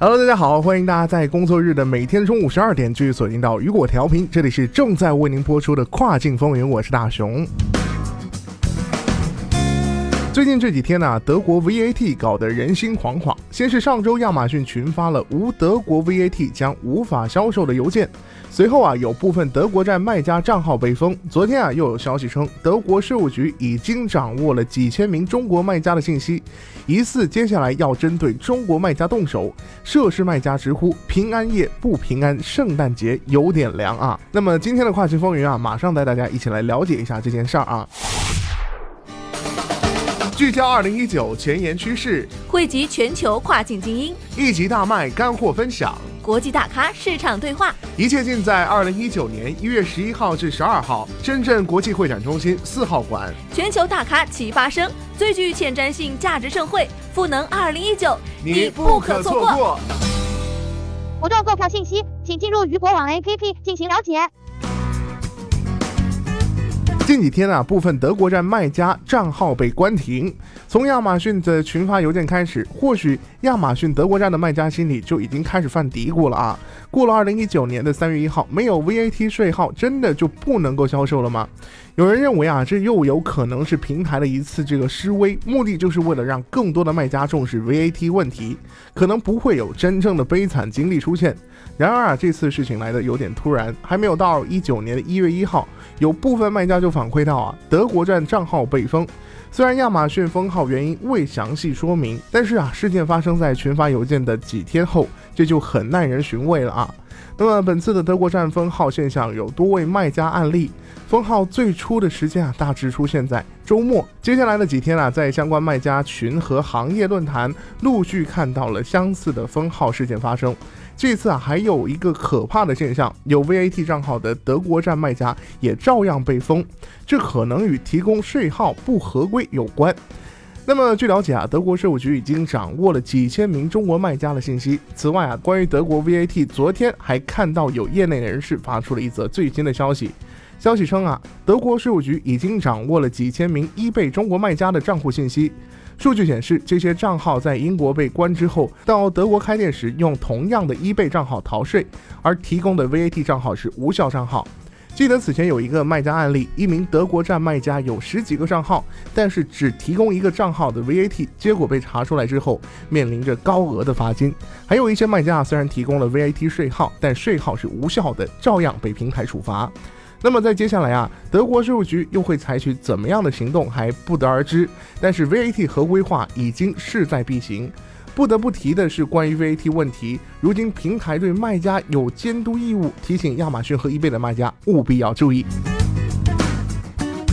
Hello，大家好，欢迎大家在工作日的每天中午十二点继续锁定到雨果调频，这里是正在为您播出的跨境风云，我是大熊。最近这几天呢，德国 VAT 搞得人心惶惶。先是上周亚马逊群发了无德国 VAT 将无法销售的邮件，随后啊，有部分德国站卖家账号被封。昨天啊，又有消息称，德国税务局已经掌握了几千名中国卖家的信息，疑似接下来要针对中国卖家动手。涉事卖家直呼平安夜不平安，圣诞节有点凉啊。那么今天的跨境风云啊，马上带大家一起来了解一下这件事儿啊。聚焦二零一九前沿趋势，汇集全球跨境精英，一集大卖干货分享，国际大咖市场对话，一切尽在二零一九年一月十一号至十二号深圳国际会展中心四号馆。全球大咖齐发声，最具前瞻性价值盛会——赋能二零一九，你不可错过。活动购票信息，请进入鱼博网 APP 进行了解。近几天啊，部分德国站卖家账号被关停。从亚马逊的群发邮件开始，或许亚马逊德国站的卖家心里就已经开始犯嘀咕了啊。过了二零一九年的三月一号，没有 VAT 税号，真的就不能够销售了吗？有人认为啊，这又有可能是平台的一次这个示威，目的就是为了让更多的卖家重视 VAT 问题，可能不会有真正的悲惨经历出现。然而啊，这次事情来的有点突然，还没有到一九年的一月一号，有部分卖家就反馈到啊，德国站账号被封。虽然亚马逊封号原因未详细说明，但是啊，事件发生在群发邮件的几天后，这就很耐人寻味了啊。那么本次的德国站封号现象有多位卖家案例，封号最初的时间啊，大致出现在周末。接下来的几天啊，在相关卖家群和行业论坛陆续看到了相似的封号事件发生。这次啊，还有一个可怕的现象，有 VAT 账号的德国站卖家也照样被封，这可能与提供税号不合规有关。那么据了解啊，德国税务局已经掌握了几千名中国卖家的信息。此外啊，关于德国 VAT，昨天还看到有业内人士发出了一则最新的消息，消息称啊，德国税务局已经掌握了几千名伊贝中国卖家的账户信息。数据显示，这些账号在英国被关之后，到德国开店时用同样的 eBay 账号逃税，而提供的 VAT 账号是无效账号。记得此前有一个卖家案例，一名德国站卖家有十几个账号，但是只提供一个账号的 VAT，结果被查出来之后，面临着高额的罚金。还有一些卖家虽然提供了 VAT 税号，但税号是无效的，照样被平台处罚。那么在接下来啊，德国税务局又会采取怎么样的行动还不得而知。但是 VAT 合规化已经势在必行。不得不提的是，关于 VAT 问题，如今平台对卖家有监督义务，提醒亚马逊和 eBay 的卖家务必要注意。